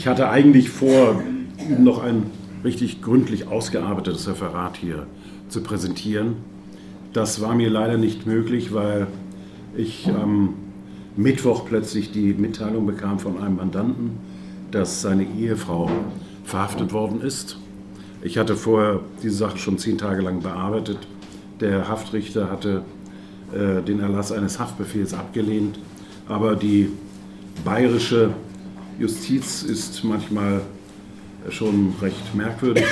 Ich hatte eigentlich vor, noch ein richtig gründlich ausgearbeitetes Referat hier zu präsentieren. Das war mir leider nicht möglich, weil ich am Mittwoch plötzlich die Mitteilung bekam von einem Mandanten, dass seine Ehefrau verhaftet worden ist. Ich hatte vorher diese Sache schon zehn Tage lang bearbeitet. Der Haftrichter hatte äh, den Erlass eines Haftbefehls abgelehnt, aber die bayerische Justiz ist manchmal schon recht merkwürdig.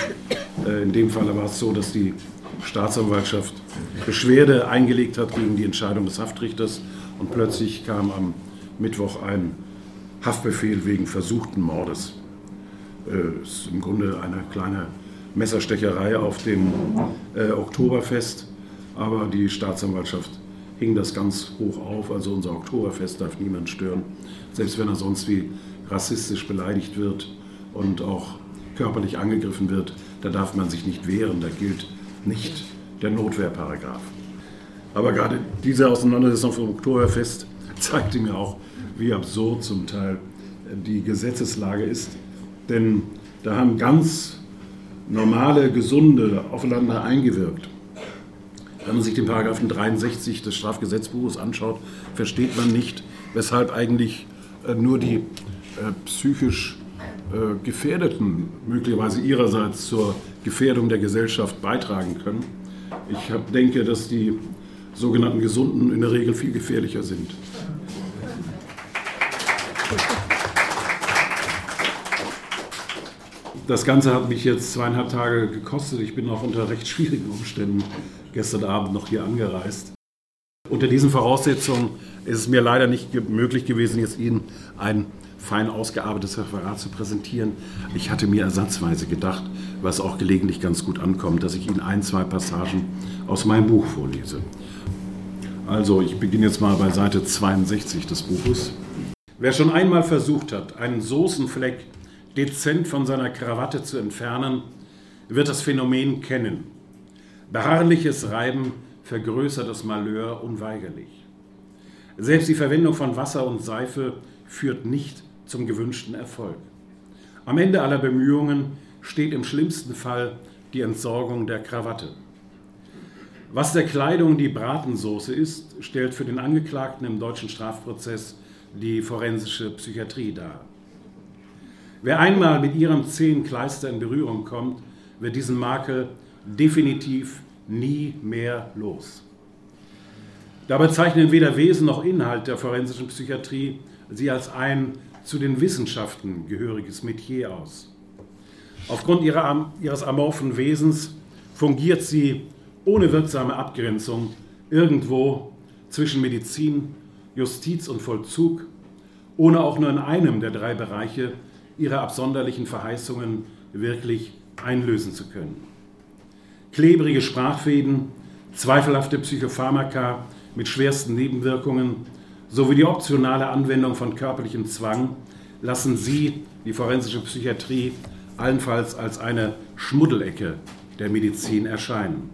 Äh, in dem Fall war es so, dass die Staatsanwaltschaft Beschwerde eingelegt hat gegen die Entscheidung des Haftrichters und plötzlich kam am Mittwoch ein Haftbefehl wegen versuchten Mordes. Das äh, ist im Grunde eine kleine Messerstecherei auf dem äh, Oktoberfest, aber die Staatsanwaltschaft hing das ganz hoch auf. Also unser Oktoberfest darf niemand stören, selbst wenn er sonst wie rassistisch beleidigt wird und auch körperlich angegriffen wird, da darf man sich nicht wehren, da gilt nicht der Notwehrparagraf. Aber gerade diese Auseinandersetzung vom Oktoberfest zeigte mir auch, wie absurd zum Teil die Gesetzeslage ist. Denn da haben ganz normale, gesunde aufeinander eingewirkt. Wenn man sich den Paragraphen 63 des Strafgesetzbuches anschaut, versteht man nicht, weshalb eigentlich äh, nur die psychisch äh, Gefährdeten möglicherweise ihrerseits zur Gefährdung der Gesellschaft beitragen können. Ich denke, dass die sogenannten Gesunden in der Regel viel gefährlicher sind. Das Ganze hat mich jetzt zweieinhalb Tage gekostet. Ich bin auch unter recht schwierigen Umständen gestern Abend noch hier angereist. Unter diesen Voraussetzungen ist es mir leider nicht möglich gewesen, jetzt Ihnen ein fein ausgearbeitetes Referat zu präsentieren. Ich hatte mir ersatzweise gedacht, was auch gelegentlich ganz gut ankommt, dass ich Ihnen ein, zwei Passagen aus meinem Buch vorlese. Also, ich beginne jetzt mal bei Seite 62 des Buches. Wer schon einmal versucht hat, einen Soßenfleck dezent von seiner Krawatte zu entfernen, wird das Phänomen kennen. Beharrliches Reiben vergrößert das Malheur unweigerlich. Selbst die Verwendung von Wasser und Seife führt nicht zum gewünschten Erfolg. Am Ende aller Bemühungen steht im schlimmsten Fall die Entsorgung der Krawatte. Was der Kleidung die Bratensoße ist, stellt für den Angeklagten im deutschen Strafprozess die forensische Psychiatrie dar. Wer einmal mit ihrem zähen Kleister in Berührung kommt, wird diesen Makel definitiv nie mehr los. Dabei zeichnen weder Wesen noch Inhalt der forensischen Psychiatrie sie als ein zu den Wissenschaften gehöriges Metier aus. Aufgrund ihrer, ihres amorphen Wesens fungiert sie ohne wirksame Abgrenzung irgendwo zwischen Medizin, Justiz und Vollzug, ohne auch nur in einem der drei Bereiche ihre absonderlichen Verheißungen wirklich einlösen zu können. Klebrige Sprachfäden, zweifelhafte Psychopharmaka mit schwersten Nebenwirkungen sowie die optionale Anwendung von körperlichem Zwang lassen Sie, die forensische Psychiatrie, allenfalls als eine Schmuddelecke der Medizin erscheinen.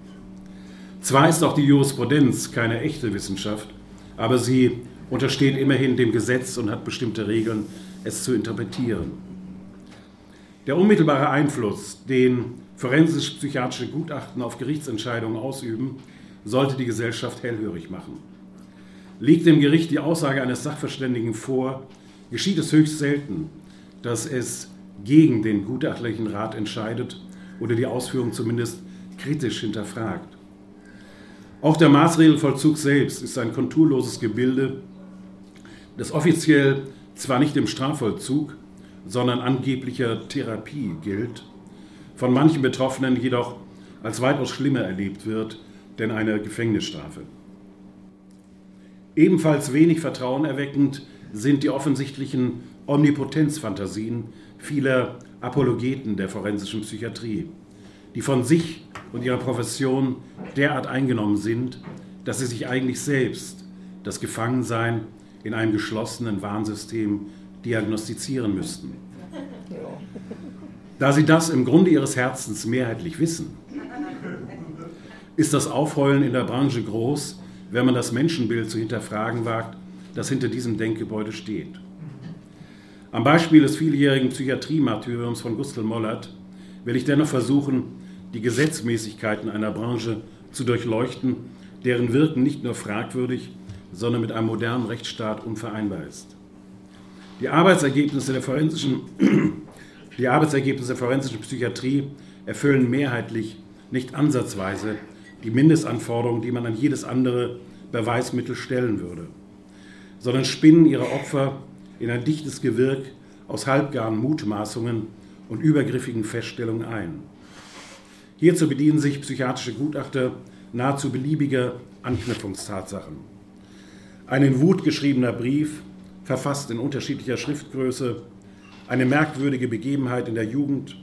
Zwar ist auch die Jurisprudenz keine echte Wissenschaft, aber sie untersteht immerhin dem Gesetz und hat bestimmte Regeln, es zu interpretieren. Der unmittelbare Einfluss, den forensisch-psychiatrische Gutachten auf Gerichtsentscheidungen ausüben, sollte die Gesellschaft hellhörig machen. Liegt dem Gericht die Aussage eines Sachverständigen vor, geschieht es höchst selten, dass es gegen den gutachtlichen Rat entscheidet oder die Ausführung zumindest kritisch hinterfragt. Auch der Maßregelvollzug selbst ist ein konturloses Gebilde, das offiziell zwar nicht im Strafvollzug, sondern angeblicher Therapie gilt, von manchen Betroffenen jedoch als weitaus schlimmer erlebt wird denn eine Gefängnisstrafe. Ebenfalls wenig vertrauenerweckend sind die offensichtlichen Omnipotenzfantasien vieler Apologeten der forensischen Psychiatrie, die von sich und ihrer Profession derart eingenommen sind, dass sie sich eigentlich selbst das Gefangensein in einem geschlossenen Warnsystem diagnostizieren müssten. Da sie das im Grunde ihres Herzens mehrheitlich wissen, ist das Aufheulen in der Branche groß, wenn man das Menschenbild zu hinterfragen wagt, das hinter diesem Denkgebäude steht. Am Beispiel des vieljährigen Psychiatrie-Martyriums von Gustl Mollert will ich dennoch versuchen, die Gesetzmäßigkeiten einer Branche zu durchleuchten, deren Wirken nicht nur fragwürdig, sondern mit einem modernen Rechtsstaat unvereinbar ist. Die Arbeitsergebnisse der forensischen, die Arbeitsergebnisse der forensischen Psychiatrie erfüllen mehrheitlich nicht ansatzweise die Mindestanforderungen, die man an jedes andere Beweismittel stellen würde, sondern spinnen ihre Opfer in ein dichtes Gewirk aus halbgaren Mutmaßungen und übergriffigen Feststellungen ein. Hierzu bedienen sich psychiatrische Gutachter nahezu beliebiger Anknüpfungstatsachen. Ein in Wut geschriebener Brief, verfasst in unterschiedlicher Schriftgröße, eine merkwürdige Begebenheit in der Jugend,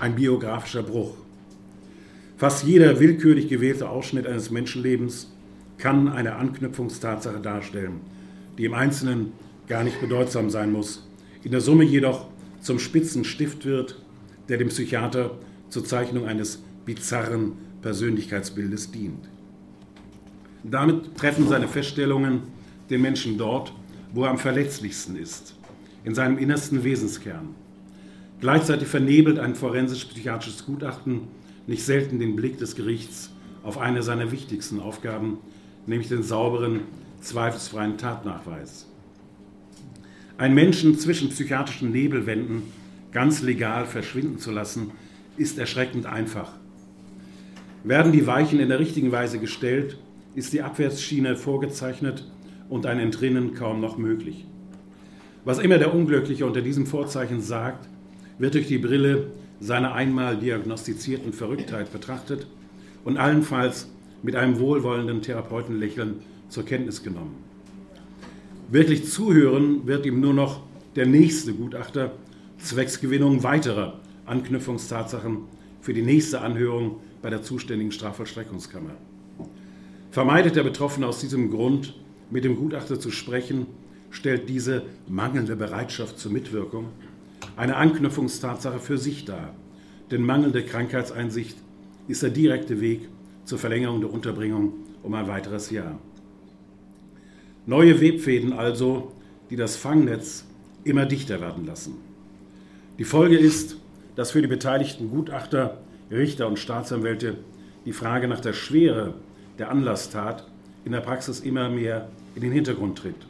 ein biografischer Bruch. Fast jeder willkürlich gewählte Ausschnitt eines Menschenlebens kann eine Anknüpfungstatsache darstellen, die im Einzelnen gar nicht bedeutsam sein muss, in der Summe jedoch zum Spitzenstift wird, der dem Psychiater zur Zeichnung eines bizarren Persönlichkeitsbildes dient. Damit treffen seine Feststellungen den Menschen dort, wo er am verletzlichsten ist, in seinem innersten Wesenskern. Gleichzeitig vernebelt ein forensisch-psychiatrisches Gutachten nicht selten den Blick des Gerichts auf eine seiner wichtigsten Aufgaben, nämlich den sauberen, zweifelsfreien Tatnachweis. Ein Menschen zwischen psychiatrischen Nebelwänden ganz legal verschwinden zu lassen, ist erschreckend einfach. Werden die Weichen in der richtigen Weise gestellt, ist die Abwärtsschiene vorgezeichnet und ein Entrinnen kaum noch möglich. Was immer der Unglückliche unter diesem Vorzeichen sagt, wird durch die Brille seiner einmal diagnostizierten Verrücktheit betrachtet und allenfalls mit einem wohlwollenden Therapeutenlächeln zur Kenntnis genommen. Wirklich zuhören wird ihm nur noch der nächste Gutachter zwecks Gewinnung weiterer Anknüpfungstatsachen für die nächste Anhörung bei der zuständigen Strafvollstreckungskammer. Vermeidet der Betroffene aus diesem Grund, mit dem Gutachter zu sprechen, stellt diese mangelnde Bereitschaft zur Mitwirkung eine Anknüpfungstatsache für sich dar. Denn mangelnde Krankheitseinsicht ist der direkte Weg zur Verlängerung der Unterbringung um ein weiteres Jahr. Neue Webfäden also, die das Fangnetz immer dichter werden lassen. Die Folge ist, dass für die beteiligten Gutachter, Richter und Staatsanwälte die Frage nach der Schwere der Anlasstat in der Praxis immer mehr in den Hintergrund tritt.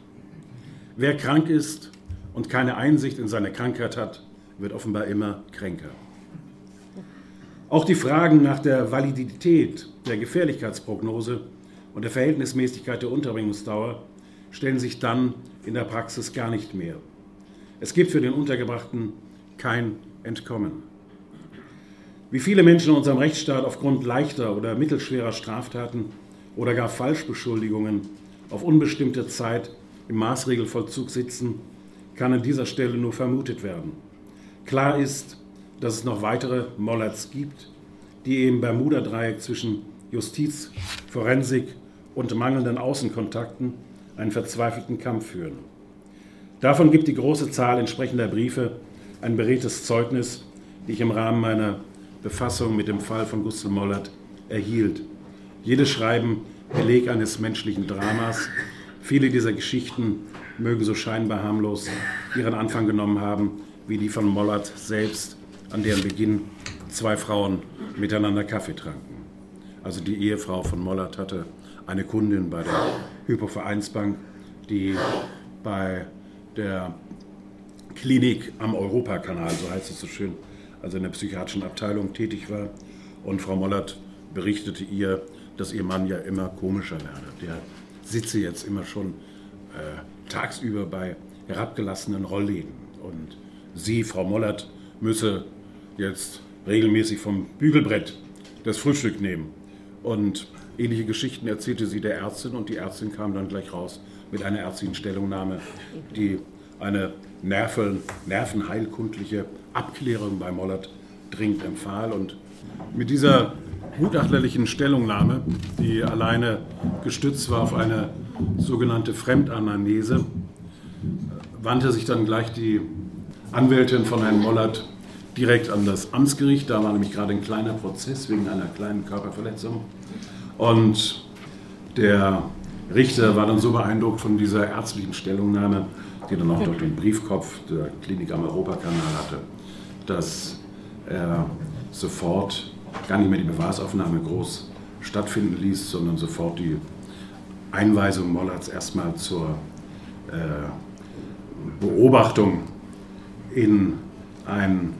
Wer krank ist und keine Einsicht in seine Krankheit hat, wird offenbar immer kränker. Auch die Fragen nach der Validität der Gefährlichkeitsprognose und der Verhältnismäßigkeit der Unterbringungsdauer stellen sich dann in der Praxis gar nicht mehr. Es gibt für den Untergebrachten kein Entkommen. Wie viele Menschen in unserem Rechtsstaat aufgrund leichter oder mittelschwerer Straftaten oder gar Falschbeschuldigungen auf unbestimmte Zeit im Maßregelvollzug sitzen, kann an dieser Stelle nur vermutet werden. Klar ist, dass es noch weitere Mollerts gibt, die im Bermuda-Dreieck zwischen Justiz, Forensik und mangelnden Außenkontakten einen verzweifelten Kampf führen. Davon gibt die große Zahl entsprechender Briefe ein beredtes Zeugnis, die ich im Rahmen meiner Befassung mit dem Fall von Gustl Mollert erhielt. Jedes Schreiben Beleg eines menschlichen Dramas. Viele dieser Geschichten mögen so scheinbar harmlos ihren Anfang genommen haben, wie die von Mollert selbst, an deren Beginn zwei Frauen miteinander Kaffee tranken. Also die Ehefrau von Mollert hatte eine Kundin bei der Hypovereinsbank, die bei der Klinik am Europakanal, so heißt es so schön, also in der psychiatrischen Abteilung tätig war. Und Frau Mollert berichtete ihr, dass ihr Mann ja immer komischer werde. Der sitze jetzt immer schon äh, tagsüber bei herabgelassenen Rollläden. Und sie, Frau Mollert, müsse jetzt regelmäßig vom Bügelbrett das Frühstück nehmen. Und ähnliche Geschichten erzählte sie der Ärztin und die Ärztin kam dann gleich raus mit einer ärztlichen Stellungnahme, die eine Nerven, nervenheilkundliche Abklärung bei Mollert dringend empfahl. Und mit dieser gutachterlichen Stellungnahme, die alleine gestützt war auf eine sogenannte Fremdanamnese, wandte sich dann gleich die Anwältin von Herrn Mollert direkt an das Amtsgericht. Da war nämlich gerade ein kleiner Prozess wegen einer kleinen Körperverletzung. Und der Richter war dann so beeindruckt von dieser ärztlichen Stellungnahme, die dann auch dort den Briefkopf der Klinik am Europakanal hatte, dass er sofort gar nicht mehr die Bewahrsauffnahme groß stattfinden ließ, sondern sofort die Einweisung Mollerts erstmal zur äh, Beobachtung in ein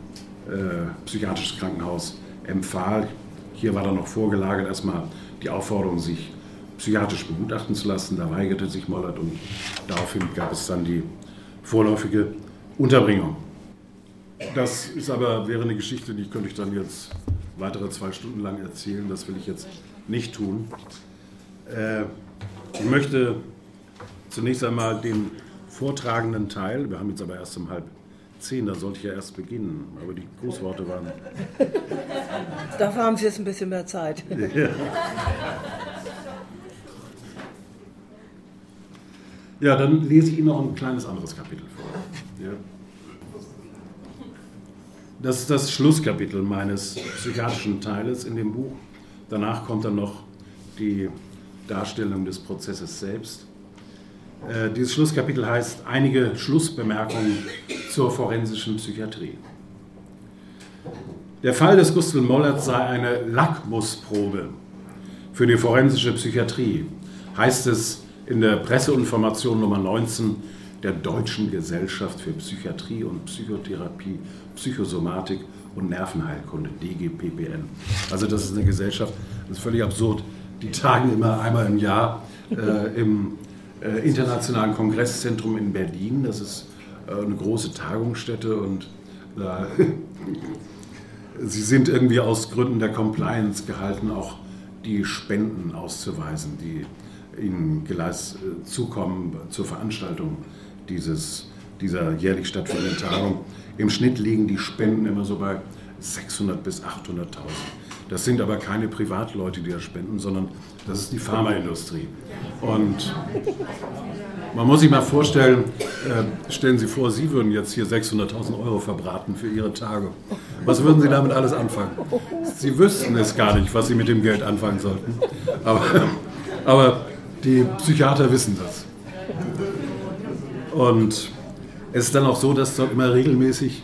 äh, psychiatrisches Krankenhaus empfahl. Hier war dann noch vorgelagert erstmal die Aufforderung, sich psychiatrisch begutachten zu lassen. Da weigerte sich Mollert und daraufhin gab es dann die vorläufige Unterbringung. Das ist aber, wäre eine Geschichte, die könnte ich dann jetzt weitere zwei Stunden lang erzählen. Das will ich jetzt nicht tun. Äh, ich möchte zunächst einmal den vortragenden Teil, wir haben jetzt aber erst um halb zehn, da sollte ich ja erst beginnen, aber die Grußworte waren. Dafür haben Sie jetzt ein bisschen mehr Zeit. Ja. Ja, dann lese ich Ihnen noch ein kleines anderes Kapitel vor. Ja. Das ist das Schlusskapitel meines psychiatrischen Teiles in dem Buch. Danach kommt dann noch die Darstellung des Prozesses selbst. Äh, dieses Schlusskapitel heißt Einige Schlussbemerkungen zur forensischen Psychiatrie. Der Fall des Gustl Mollert sei eine Lackmusprobe für die forensische Psychiatrie, heißt es in der Presseinformation Nummer 19 der Deutschen Gesellschaft für Psychiatrie und Psychotherapie, Psychosomatik und Nervenheilkunde, DGPPN. Also das ist eine Gesellschaft, das ist völlig absurd. Die tagen immer einmal im Jahr äh, im äh, Internationalen Kongresszentrum in Berlin. Das ist äh, eine große Tagungsstätte und sie sind irgendwie aus Gründen der Compliance gehalten, auch die Spenden auszuweisen, die ihnen Gleis äh, zukommen zur Veranstaltung dieses, dieser jährlich stattfindenden Tagung. Im Schnitt liegen die Spenden immer so bei 600.000 bis 800.000. Das sind aber keine Privatleute, die das spenden, sondern das ist die Pharmaindustrie. Und man muss sich mal vorstellen, äh, stellen Sie vor, Sie würden jetzt hier 600.000 Euro verbraten für Ihre Tage. Was würden Sie damit alles anfangen? Sie wüssten es gar nicht, was Sie mit dem Geld anfangen sollten. Aber, aber die Psychiater wissen das. Und es ist dann auch so, dass dort immer regelmäßig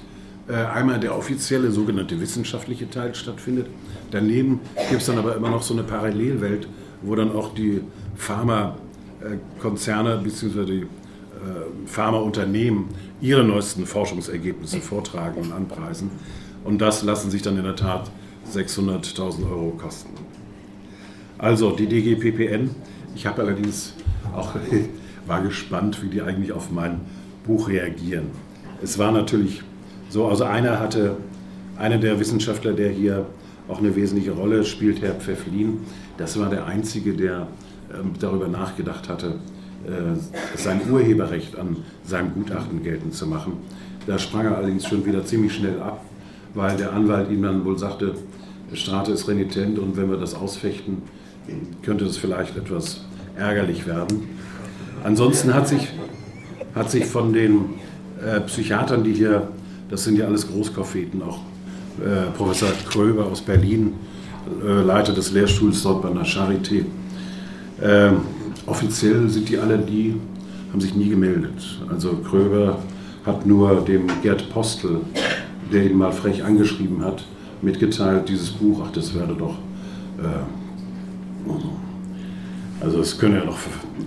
äh, einmal der offizielle sogenannte wissenschaftliche Teil stattfindet. Daneben gibt es dann aber immer noch so eine Parallelwelt, wo dann auch die Pharmakonzerne bzw. die äh, Pharmaunternehmen ihre neuesten Forschungsergebnisse vortragen und anpreisen. Und das lassen sich dann in der Tat 600.000 Euro kosten. Also die DGPPN ich habe allerdings auch war gespannt, wie die eigentlich auf mein Buch reagieren. Es war natürlich so, also einer hatte, einer der Wissenschaftler, der hier auch eine wesentliche Rolle spielt, Herr Pfefflin, das war der Einzige, der ähm, darüber nachgedacht hatte, äh, sein Urheberrecht an seinem Gutachten geltend zu machen. Da sprang er allerdings schon wieder ziemlich schnell ab, weil der Anwalt ihm dann wohl sagte, Strate ist renitent und wenn wir das ausfechten, könnte das vielleicht etwas ärgerlich werden. Ansonsten hat sich, hat sich von den äh, Psychiatern, die hier, das sind ja alles Großkoffeten, auch äh, Professor Kröber aus Berlin, äh, Leiter des Lehrstuhls dort bei der Charité, ähm, offiziell sind die alle, die haben sich nie gemeldet. Also Kröber hat nur dem Gerd Postel, der ihn mal frech angeschrieben hat, mitgeteilt, dieses Buch, ach, das werde doch äh, also das könne ja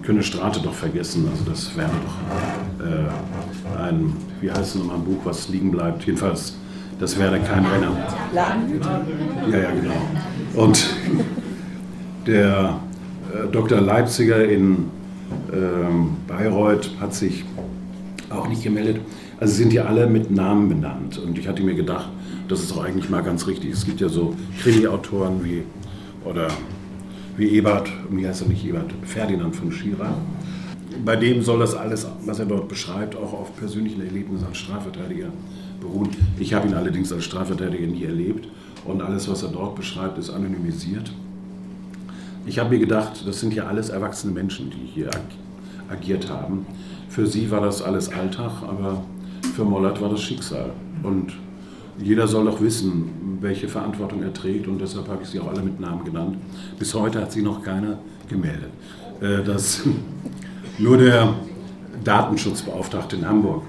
könne Strate doch vergessen. Also das wäre doch äh, ein, wie heißt es nochmal, ein Buch, was liegen bleibt. Jedenfalls, das wäre kein Renner. Ja, ja, genau. Und der äh, Dr. Leipziger in äh, Bayreuth hat sich auch nicht gemeldet. Also sind ja alle mit Namen benannt. Und ich hatte mir gedacht, das ist auch eigentlich mal ganz richtig. Es gibt ja so Krimi-Autoren wie, oder wie Ebert, wie heißt er nicht Ebert, Ferdinand von Schirach. Bei dem soll das alles, was er dort beschreibt, auch auf persönlichen Erlebnissen als Strafverteidiger beruhen. Ich habe ihn allerdings als Strafverteidiger nie erlebt und alles, was er dort beschreibt, ist anonymisiert. Ich habe mir gedacht, das sind ja alles erwachsene Menschen, die hier agiert haben. Für sie war das alles Alltag, aber für Mollert war das Schicksal. Und jeder soll doch wissen, welche Verantwortung er trägt und deshalb habe ich sie auch alle mit Namen genannt. Bis heute hat sie noch keiner gemeldet. äh, dass nur der Datenschutzbeauftragte in Hamburg,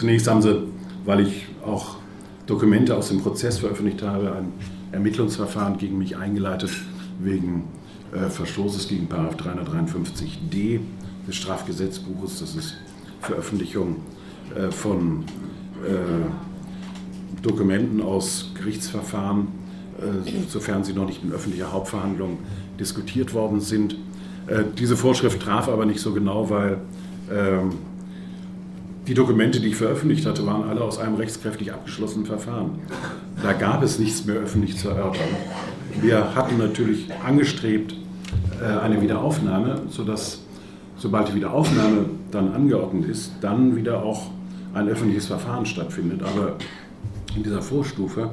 zunächst haben sie, weil ich auch Dokumente aus dem Prozess veröffentlicht habe, ein Ermittlungsverfahren gegen mich eingeleitet wegen äh, Verstoßes gegen 353d des Strafgesetzbuches. Das ist Veröffentlichung äh, von äh, Dokumenten aus Gerichtsverfahren, äh, sofern sie noch nicht in öffentlicher Hauptverhandlung diskutiert worden sind. Äh, diese Vorschrift traf aber nicht so genau, weil ähm, die Dokumente, die ich veröffentlicht hatte, waren alle aus einem rechtskräftig abgeschlossenen Verfahren. Da gab es nichts mehr öffentlich zu erörtern. Wir hatten natürlich angestrebt äh, eine Wiederaufnahme, sodass sobald die Wiederaufnahme dann angeordnet ist, dann wieder auch ein öffentliches Verfahren stattfindet. Aber in dieser Vorstufe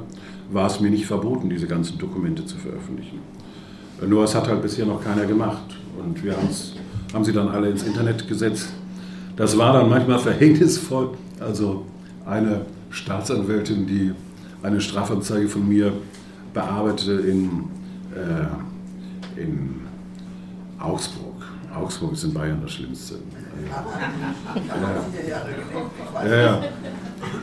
war es mir nicht verboten, diese ganzen Dokumente zu veröffentlichen. Nur es hat halt bisher noch keiner gemacht. Und wir haben sie dann alle ins Internet gesetzt. Das war dann manchmal verhängnisvoll. Also eine Staatsanwältin, die eine Strafanzeige von mir bearbeitete in, äh, in Augsburg. Augsburg ist in Bayern das Schlimmste. Ja. ja.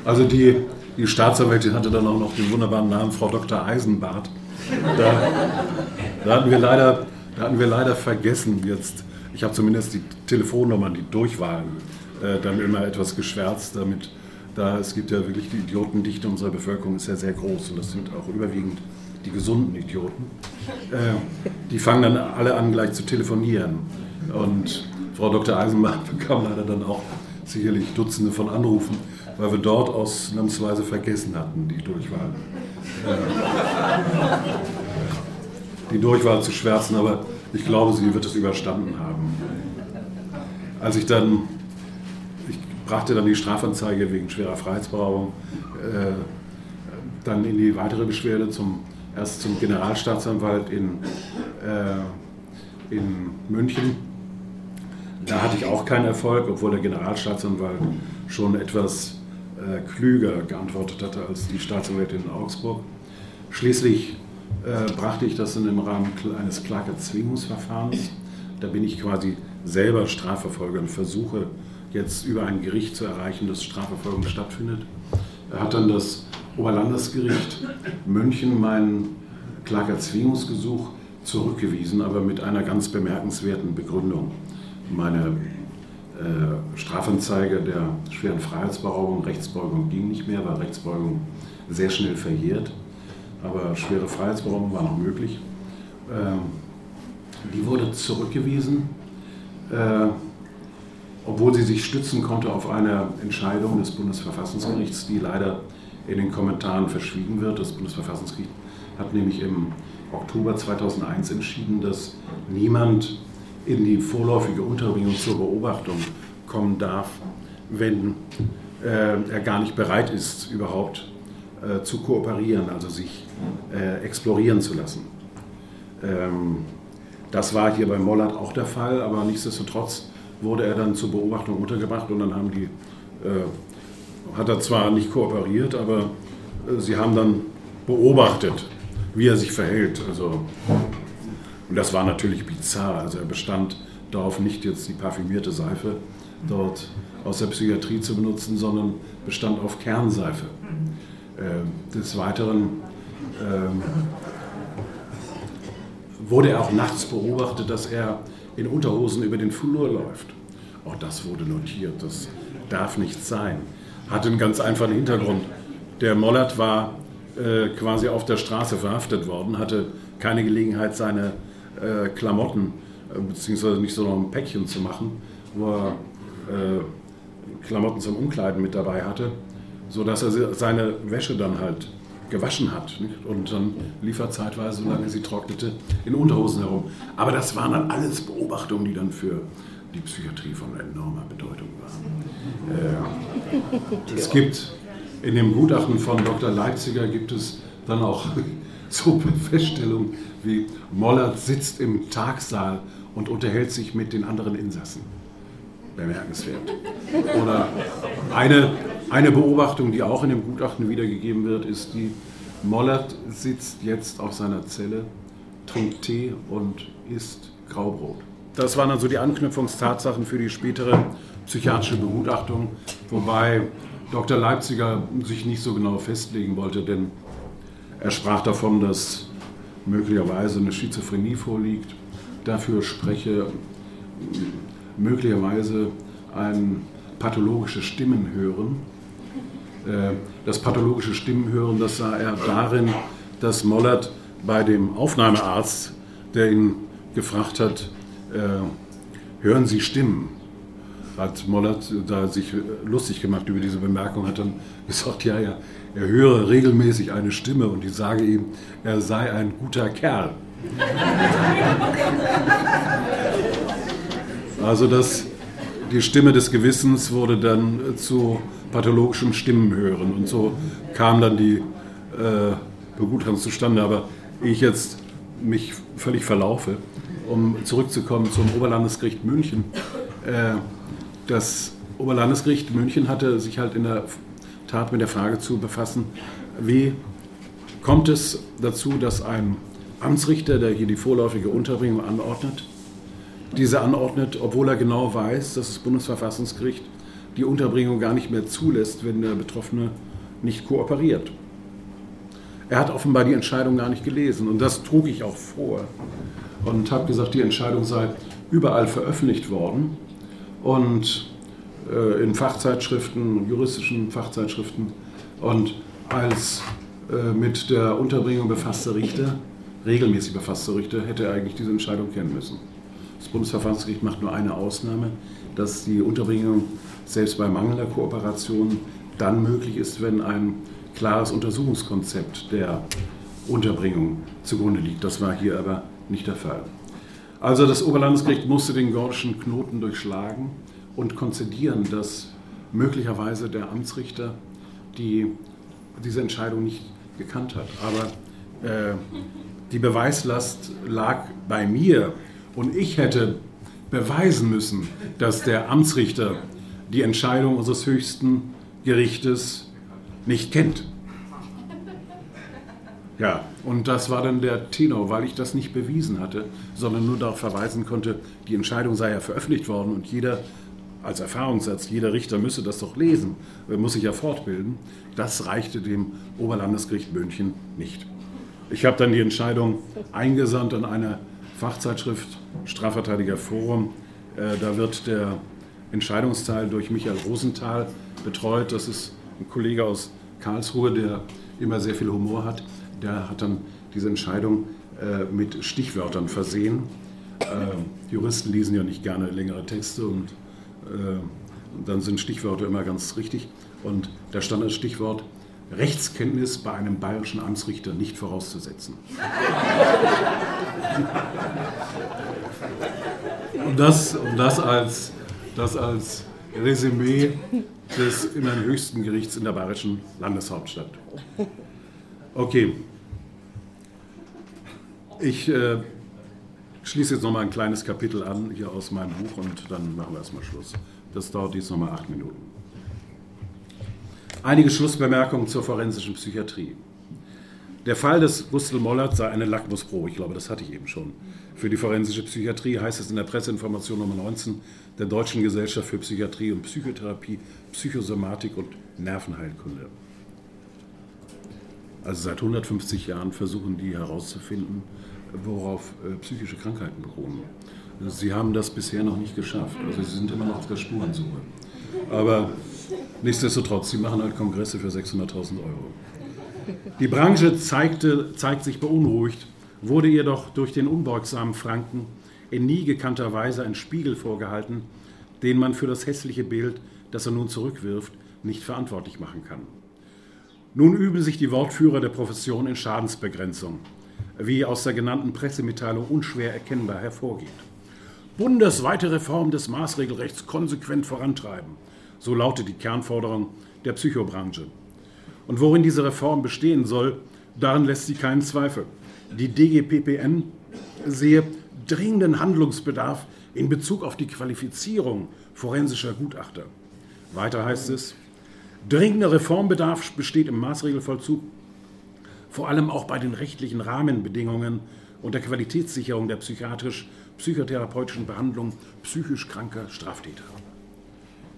Also die, die Staatsanwältin hatte dann auch noch den wunderbaren Namen Frau Dr. Eisenbart. Da, da hatten wir leider, da hatten wir leider vergessen jetzt. Ich habe zumindest die Telefonnummern, die Durchwahlen, äh, dann immer etwas geschwärzt, damit da es gibt ja wirklich die Idiotendichte unserer Bevölkerung ist ja sehr groß und das sind auch überwiegend die gesunden Idioten. Äh, die fangen dann alle an gleich zu telefonieren und Frau Dr. Eisenbahn bekam leider dann auch sicherlich Dutzende von Anrufen, weil wir dort ausnahmsweise vergessen hatten, die Durchwahl. Äh, die Durchwahl zu schwärzen, aber ich glaube, sie wird es überstanden haben. Als ich dann, ich brachte dann die Strafanzeige wegen schwerer Freiheitsberaubung äh, dann in die weitere Beschwerde zum, erst zum Generalstaatsanwalt in, äh, in München da hatte ich auch keinen Erfolg, obwohl der Generalstaatsanwalt schon etwas äh, klüger geantwortet hatte als die Staatsanwältin in Augsburg. Schließlich äh, brachte ich das in dem Rahmen eines Klageerzwingungsverfahrens. Da bin ich quasi selber Strafverfolger und versuche jetzt über ein Gericht zu erreichen, dass Strafverfolgung stattfindet. Er hat dann das Oberlandesgericht München meinen Klageerzwingungsgesuch zurückgewiesen, aber mit einer ganz bemerkenswerten Begründung meine äh, Strafanzeige der schweren Freiheitsberaubung, Rechtsbeugung ging nicht mehr, weil Rechtsbeugung sehr schnell verjährt. Aber schwere Freiheitsberaubung war noch möglich. Ähm, die wurde zurückgewiesen, äh, obwohl sie sich stützen konnte auf eine Entscheidung des Bundesverfassungsgerichts, die leider in den Kommentaren verschwiegen wird. Das Bundesverfassungsgericht hat nämlich im Oktober 2001 entschieden, dass niemand in die vorläufige Unterbringung zur Beobachtung kommen darf, wenn äh, er gar nicht bereit ist, überhaupt äh, zu kooperieren, also sich äh, explorieren zu lassen. Ähm, das war hier bei Mollert auch der Fall, aber nichtsdestotrotz wurde er dann zur Beobachtung untergebracht und dann haben die, äh, hat er zwar nicht kooperiert, aber äh, sie haben dann beobachtet, wie er sich verhält. Also und das war natürlich bizarr. Also er bestand darauf, nicht jetzt die parfümierte Seife dort aus der Psychiatrie zu benutzen, sondern bestand auf Kernseife. Äh, des Weiteren äh, wurde er auch nachts beobachtet, dass er in Unterhosen über den Flur läuft. Auch das wurde notiert. Das darf nicht sein. Hatte einen ganz einfachen Hintergrund. Der Mollert war äh, quasi auf der Straße verhaftet worden, hatte keine Gelegenheit, seine äh, Klamotten, äh, beziehungsweise nicht so noch ein Päckchen zu machen, wo er äh, Klamotten zum Umkleiden mit dabei hatte, sodass er seine Wäsche dann halt gewaschen hat. Nicht? Und dann lief er zeitweise, solange sie trocknete, in Unterhosen herum. Aber das waren dann alles Beobachtungen, die dann für die Psychiatrie von enormer Bedeutung waren. Äh, es gibt in dem Gutachten von Dr. Leipziger gibt es dann auch so Feststellungen wie Mollert sitzt im Tagsaal und unterhält sich mit den anderen Insassen. Bemerkenswert. Oder eine, eine Beobachtung, die auch in dem Gutachten wiedergegeben wird, ist die, Mollert sitzt jetzt auf seiner Zelle, trinkt Tee und isst Graubrot. Das waren also die Anknüpfungstatsachen für die spätere psychiatrische Begutachtung, wobei Dr. Leipziger sich nicht so genau festlegen wollte, denn er sprach davon, dass möglicherweise eine Schizophrenie vorliegt. Dafür spreche möglicherweise ein pathologisches Stimmenhören. Äh, das pathologische Stimmenhören, das sah er darin, dass Mollert bei dem Aufnahmearzt, der ihn gefragt hat, äh, hören Sie Stimmen? Hat Mollert da sich lustig gemacht über diese Bemerkung, hat dann gesagt, ja, ja, er höre regelmäßig eine Stimme und ich sage ihm, er sei ein guter Kerl. Also das, die Stimme des Gewissens wurde dann zu pathologischem Stimmenhören und so kam dann die äh, Begutachtung zustande. Aber ich jetzt mich völlig verlaufe, um zurückzukommen zum Oberlandesgericht München. Äh, das Oberlandesgericht München hatte sich halt in der Tat mit der Frage zu befassen, wie kommt es dazu, dass ein Amtsrichter, der hier die vorläufige Unterbringung anordnet, diese anordnet, obwohl er genau weiß, dass das Bundesverfassungsgericht die Unterbringung gar nicht mehr zulässt, wenn der Betroffene nicht kooperiert. Er hat offenbar die Entscheidung gar nicht gelesen und das trug ich auch vor und habe gesagt, die Entscheidung sei überall veröffentlicht worden und äh, in Fachzeitschriften, juristischen Fachzeitschriften und als äh, mit der Unterbringung befasste Richter, regelmäßig befasste Richter, hätte er eigentlich diese Entscheidung kennen müssen. Das Bundesverfassungsgericht macht nur eine Ausnahme, dass die Unterbringung selbst bei mangelnder Kooperation dann möglich ist, wenn ein klares Untersuchungskonzept der Unterbringung zugrunde liegt. Das war hier aber nicht der Fall. Also das Oberlandesgericht musste den gordischen Knoten durchschlagen und konzidieren, dass möglicherweise der Amtsrichter die, diese Entscheidung nicht gekannt hat. Aber äh, die Beweislast lag bei mir und ich hätte beweisen müssen, dass der Amtsrichter die Entscheidung unseres höchsten Gerichtes nicht kennt. Ja, und das war dann der Tenor, weil ich das nicht bewiesen hatte, sondern nur darauf verweisen konnte, die Entscheidung sei ja veröffentlicht worden und jeder als Erfahrungssatz, jeder Richter müsse das doch lesen, muss sich ja fortbilden. Das reichte dem Oberlandesgericht München nicht. Ich habe dann die Entscheidung eingesandt an eine Fachzeitschrift Strafverteidiger Forum. Äh, da wird der Entscheidungsteil durch Michael Rosenthal betreut. Das ist ein Kollege aus Karlsruhe, der immer sehr viel Humor hat. Der hat dann diese Entscheidung äh, mit Stichwörtern versehen. Äh, Juristen lesen ja nicht gerne längere Texte und äh, dann sind Stichwörter immer ganz richtig. Und da stand das Stichwort Rechtskenntnis bei einem bayerischen Amtsrichter nicht vorauszusetzen. und das, und das, als, das als Resümee des immerhin höchsten Gerichts in der bayerischen Landeshauptstadt. Okay. Ich äh, schließe jetzt nochmal ein kleines Kapitel an hier aus meinem Buch und dann machen wir erstmal Schluss. Das dauert jetzt nochmal acht Minuten. Einige Schlussbemerkungen zur forensischen Psychiatrie. Der Fall des Gustl Mollert sei eine Lackmusprobe, ich glaube, das hatte ich eben schon. Für die forensische Psychiatrie heißt es in der Presseinformation Nummer 19 der Deutschen Gesellschaft für Psychiatrie und Psychotherapie, Psychosomatik und Nervenheilkunde. Also seit 150 Jahren versuchen die herauszufinden, worauf äh, psychische Krankheiten beruhen. Sie haben das bisher noch nicht geschafft. Also sie sind immer noch auf der Spurensuche. Aber nichtsdestotrotz, sie machen halt Kongresse für 600.000 Euro. Die Branche zeigte, zeigt sich beunruhigt, wurde ihr doch durch den unbeugsamen Franken in nie gekannter Weise ein Spiegel vorgehalten, den man für das hässliche Bild, das er nun zurückwirft, nicht verantwortlich machen kann. Nun üben sich die Wortführer der Profession in Schadensbegrenzung wie aus der genannten Pressemitteilung unschwer erkennbar hervorgeht. Bundesweite Reform des Maßregelrechts konsequent vorantreiben. So lautet die Kernforderung der Psychobranche. Und worin diese Reform bestehen soll, daran lässt sie keinen Zweifel. Die DGPPN sehe dringenden Handlungsbedarf in Bezug auf die Qualifizierung forensischer Gutachter. Weiter heißt es, dringender Reformbedarf besteht im Maßregelvollzug vor allem auch bei den rechtlichen Rahmenbedingungen und der Qualitätssicherung der psychiatrisch psychotherapeutischen Behandlung psychisch kranker Straftäter.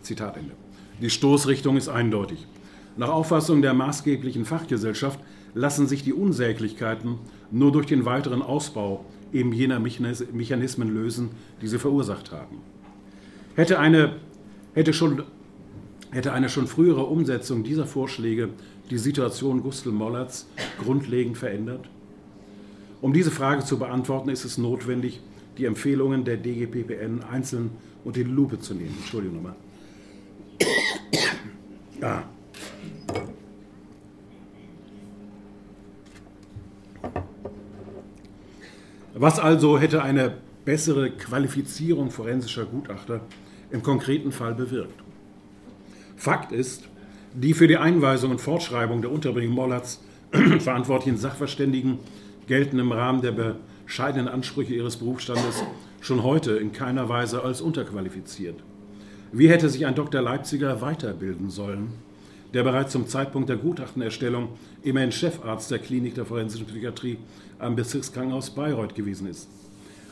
Zitat Ende. Die Stoßrichtung ist eindeutig. Nach Auffassung der maßgeblichen Fachgesellschaft lassen sich die Unsäglichkeiten nur durch den weiteren Ausbau eben jener Mechanismen lösen, die sie verursacht haben. Hätte eine, hätte schon, hätte eine schon frühere Umsetzung dieser Vorschläge die Situation Gustl Mollerts grundlegend verändert? Um diese Frage zu beantworten, ist es notwendig, die Empfehlungen der DGPPN einzeln unter die Lupe zu nehmen. Entschuldigung nochmal. Ah. Was also hätte eine bessere Qualifizierung forensischer Gutachter im konkreten Fall bewirkt? Fakt ist, die für die Einweisung und Fortschreibung der Unterbringung Mollerts verantwortlichen Sachverständigen gelten im Rahmen der bescheidenen Ansprüche ihres Berufsstandes schon heute in keiner Weise als unterqualifiziert. Wie hätte sich ein Dr. Leipziger weiterbilden sollen, der bereits zum Zeitpunkt der Gutachtenerstellung immerhin Chefarzt der Klinik der forensischen Psychiatrie am Bezirkskrankenhaus Bayreuth gewesen ist?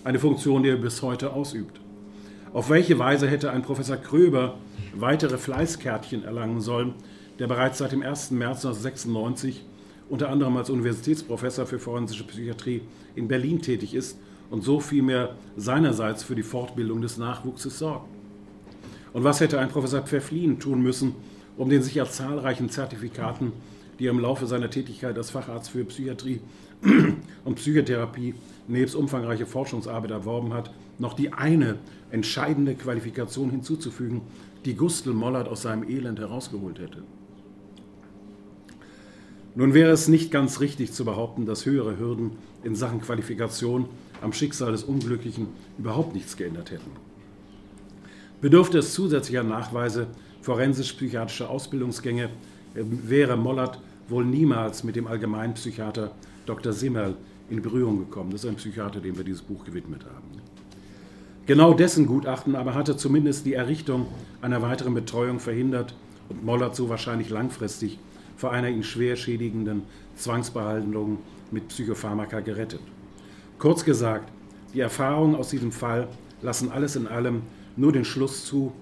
Eine Funktion, die er bis heute ausübt. Auf welche Weise hätte ein Professor Kröber weitere Fleißkärtchen erlangen sollen, der bereits seit dem 1. März 1996 unter anderem als Universitätsprofessor für forensische Psychiatrie in Berlin tätig ist und so vielmehr seinerseits für die Fortbildung des Nachwuchses sorgt. Und was hätte ein Professor Pfefflin tun müssen, um den sicher zahlreichen Zertifikaten, die er im Laufe seiner Tätigkeit als Facharzt für Psychiatrie und Psychotherapie nebst umfangreiche Forschungsarbeit erworben hat, noch die eine entscheidende Qualifikation hinzuzufügen, die Gustl Mollert aus seinem Elend herausgeholt hätte. Nun wäre es nicht ganz richtig zu behaupten, dass höhere Hürden in Sachen Qualifikation am Schicksal des Unglücklichen überhaupt nichts geändert hätten. Bedürfte es zusätzlicher Nachweise forensisch-psychiatrischer Ausbildungsgänge, wäre Mollert wohl niemals mit dem Allgemeinpsychiater Dr. Simmerl in Berührung gekommen. Das ist ein Psychiater, dem wir dieses Buch gewidmet haben. Genau dessen Gutachten aber hatte zumindest die Errichtung einer weiteren Betreuung verhindert und Mollert so wahrscheinlich langfristig vor einer ihn schwer schädigenden Zwangsbehandlung mit Psychopharmaka gerettet. Kurz gesagt, die Erfahrungen aus diesem Fall lassen alles in allem nur den Schluss zu,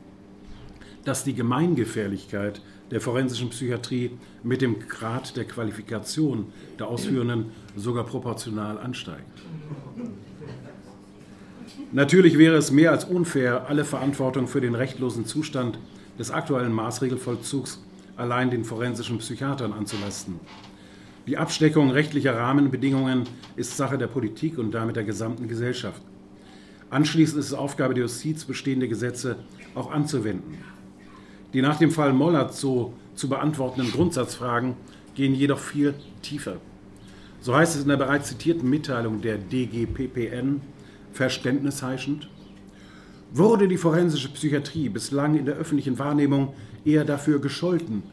dass die Gemeingefährlichkeit der forensischen Psychiatrie mit dem Grad der Qualifikation der Ausführenden sogar proportional ansteigt. Natürlich wäre es mehr als unfair, alle Verantwortung für den rechtlosen Zustand des aktuellen Maßregelvollzugs allein den forensischen Psychiatern anzulasten. Die Absteckung rechtlicher Rahmenbedingungen ist Sache der Politik und damit der gesamten Gesellschaft. Anschließend ist es Aufgabe der Justiz, bestehende Gesetze auch anzuwenden. Die nach dem Fall Mollert so zu beantwortenden Grundsatzfragen gehen jedoch viel tiefer. So heißt es in der bereits zitierten Mitteilung der DGPPN verständnisheischend, wurde die forensische Psychiatrie bislang in der öffentlichen Wahrnehmung eher dafür gescholten,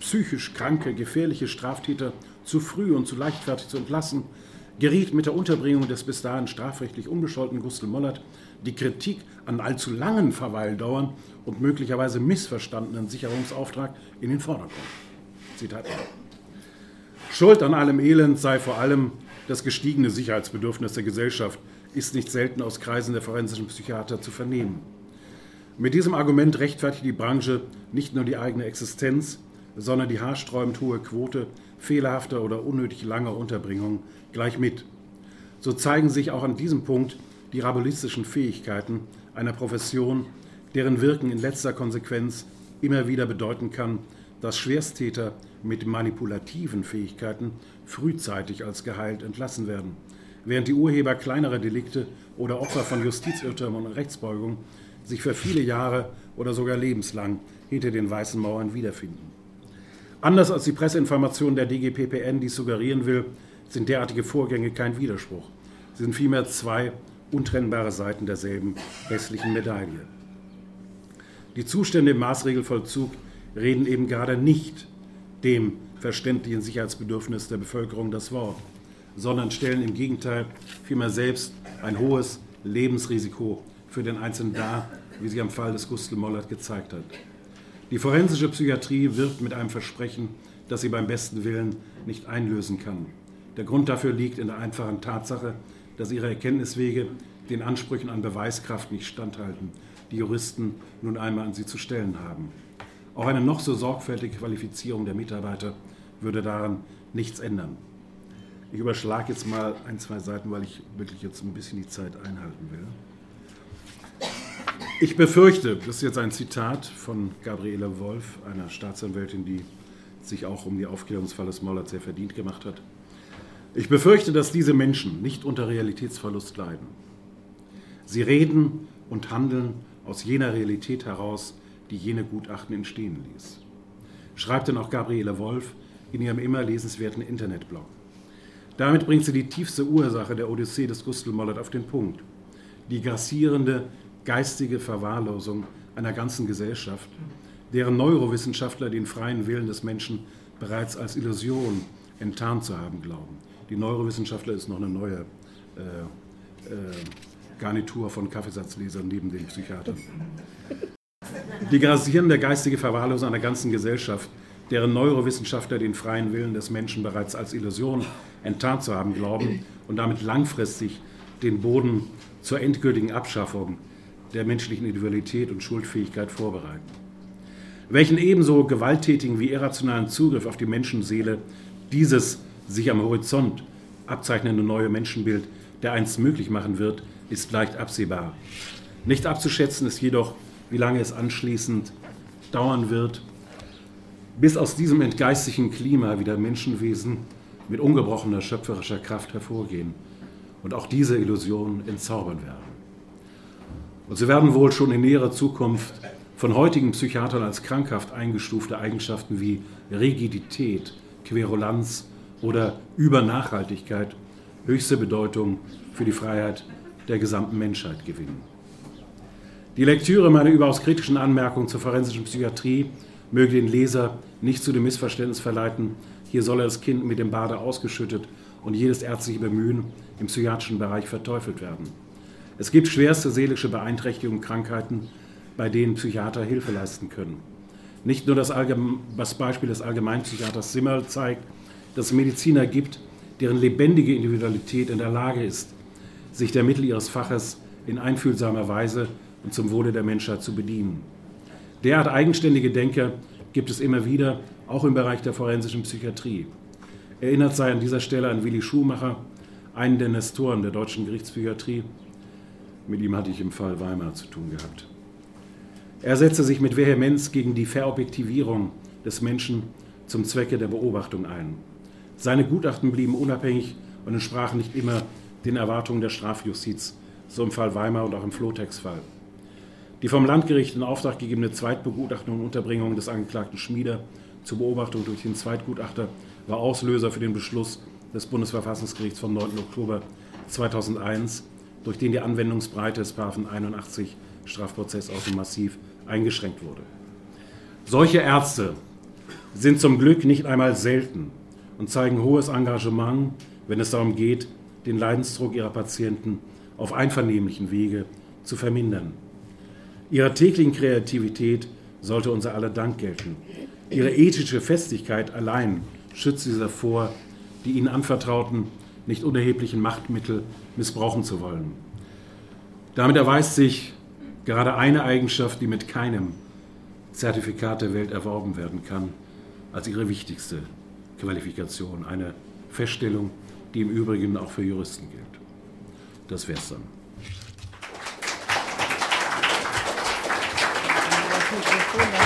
psychisch kranke, gefährliche Straftäter zu früh und zu leichtfertig zu entlassen, geriet mit der Unterbringung des bis dahin strafrechtlich unbescholtenen Gustl Mollert die Kritik an allzu langen Verweildauern und möglicherweise missverstandenen Sicherungsauftrag in den Vordergrund. Zitat. Schuld an allem Elend sei vor allem das gestiegene Sicherheitsbedürfnis der Gesellschaft, ist nicht selten aus Kreisen der forensischen Psychiater zu vernehmen. Mit diesem Argument rechtfertigt die Branche nicht nur die eigene Existenz, sondern die haarsträubend hohe Quote fehlerhafter oder unnötig langer Unterbringung gleich mit. So zeigen sich auch an diesem Punkt die rabulistischen Fähigkeiten einer Profession, deren Wirken in letzter Konsequenz immer wieder bedeuten kann, dass Schwersttäter mit manipulativen Fähigkeiten frühzeitig als geheilt entlassen werden, während die Urheber kleinerer Delikte oder Opfer von Justizirrtümern und Rechtsbeugung sich für viele Jahre oder sogar lebenslang hinter den weißen Mauern wiederfinden. Anders als die Presseinformation der DGPPN dies suggerieren will, sind derartige Vorgänge kein Widerspruch. Sie sind vielmehr zwei untrennbare Seiten derselben hässlichen Medaille. Die Zustände im Maßregelvollzug reden eben gerade nicht dem verständlichen Sicherheitsbedürfnis der Bevölkerung das Wort, sondern stellen im Gegenteil vielmehr selbst ein hohes Lebensrisiko für den Einzelnen dar, wie sich am Fall des Gustl Mollert gezeigt hat. Die forensische Psychiatrie wirbt mit einem Versprechen, das sie beim besten Willen nicht einlösen kann. Der Grund dafür liegt in der einfachen Tatsache, dass ihre Erkenntniswege den Ansprüchen an Beweiskraft nicht standhalten, die Juristen nun einmal an sie zu stellen haben. Auch eine noch so sorgfältige Qualifizierung der Mitarbeiter würde daran nichts ändern. Ich überschlage jetzt mal ein, zwei Seiten, weil ich wirklich jetzt ein bisschen die Zeit einhalten will. Ich befürchte, das ist jetzt ein Zitat von Gabriele Wolf, einer Staatsanwältin, die sich auch um die Aufklärung des sehr verdient gemacht hat. Ich befürchte, dass diese Menschen nicht unter Realitätsverlust leiden. Sie reden und handeln aus jener Realität heraus, die jene Gutachten entstehen ließ. Schreibt denn auch Gabriele Wolf in ihrem immer lesenswerten Internetblog. Damit bringt sie die tiefste Ursache der Odyssee des Gustl Mollert auf den Punkt. Die grassierende geistige Verwahrlosung einer ganzen Gesellschaft, deren Neurowissenschaftler den freien Willen des Menschen bereits als Illusion enttarnt zu haben glauben. Die Neurowissenschaftler ist noch eine neue äh, äh, Garnitur von Kaffeesatzlesern neben den Psychiatern. Die grassierende geistige Verwahrlosung einer ganzen Gesellschaft, deren Neurowissenschaftler den freien Willen des Menschen bereits als Illusion enttarnt zu haben glauben und damit langfristig den Boden zur endgültigen Abschaffung der menschlichen Individualität und Schuldfähigkeit vorbereiten. Welchen ebenso gewalttätigen wie irrationalen Zugriff auf die Menschenseele dieses sich am Horizont abzeichnende neue Menschenbild der einst möglich machen wird, ist leicht absehbar. Nicht abzuschätzen ist jedoch, wie lange es anschließend dauern wird, bis aus diesem entgeistlichen Klima wieder Menschenwesen mit ungebrochener schöpferischer Kraft hervorgehen und auch diese Illusion entzaubern werden. Und sie werden wohl schon in näherer Zukunft von heutigen Psychiatern als krankhaft eingestufte Eigenschaften wie Rigidität, Querulanz oder Übernachhaltigkeit höchste Bedeutung für die Freiheit der gesamten Menschheit gewinnen. Die Lektüre meiner überaus kritischen Anmerkungen zur forensischen Psychiatrie möge den Leser nicht zu dem Missverständnis verleiten, hier solle das Kind mit dem Bade ausgeschüttet und jedes ärztliche Bemühen im psychiatrischen Bereich verteufelt werden. Es gibt schwerste seelische Beeinträchtigungen, Krankheiten, bei denen Psychiater Hilfe leisten können. Nicht nur das, das Beispiel des Allgemeinpsychiaters Simmerl zeigt, dass es Mediziner gibt, deren lebendige Individualität in der Lage ist, sich der Mittel ihres Faches in einfühlsamer Weise und zum Wohle der Menschheit zu bedienen. Derart eigenständige Denker gibt es immer wieder, auch im Bereich der forensischen Psychiatrie. Erinnert sei an dieser Stelle an Willi Schumacher, einen der Nestoren der deutschen Gerichtspsychiatrie, mit ihm hatte ich im Fall Weimar zu tun gehabt. Er setzte sich mit Vehemenz gegen die Verobjektivierung des Menschen zum Zwecke der Beobachtung ein. Seine Gutachten blieben unabhängig und entsprachen nicht immer den Erwartungen der Strafjustiz, so im Fall Weimar und auch im Flotex-Fall. Die vom Landgericht in Auftrag gegebene Zweitbegutachtung und Unterbringung des Angeklagten Schmieder zur Beobachtung durch den Zweitgutachter war Auslöser für den Beschluss des Bundesverfassungsgerichts vom 9. Oktober 2001 durch den die Anwendungsbreite des 81 Strafprozessordnung massiv eingeschränkt wurde. Solche Ärzte sind zum Glück nicht einmal selten und zeigen hohes Engagement, wenn es darum geht, den Leidensdruck ihrer Patienten auf einvernehmlichen Wege zu vermindern. Ihrer täglichen Kreativität sollte unser aller Dank gelten. Ihre ethische Festigkeit allein schützt sie davor, die ihnen anvertrauten nicht unerheblichen Machtmittel missbrauchen zu wollen. Damit erweist sich gerade eine Eigenschaft, die mit keinem Zertifikat der Welt erworben werden kann, als ihre wichtigste Qualifikation. Eine Feststellung, die im Übrigen auch für Juristen gilt. Das wär's dann. Vielen Dank.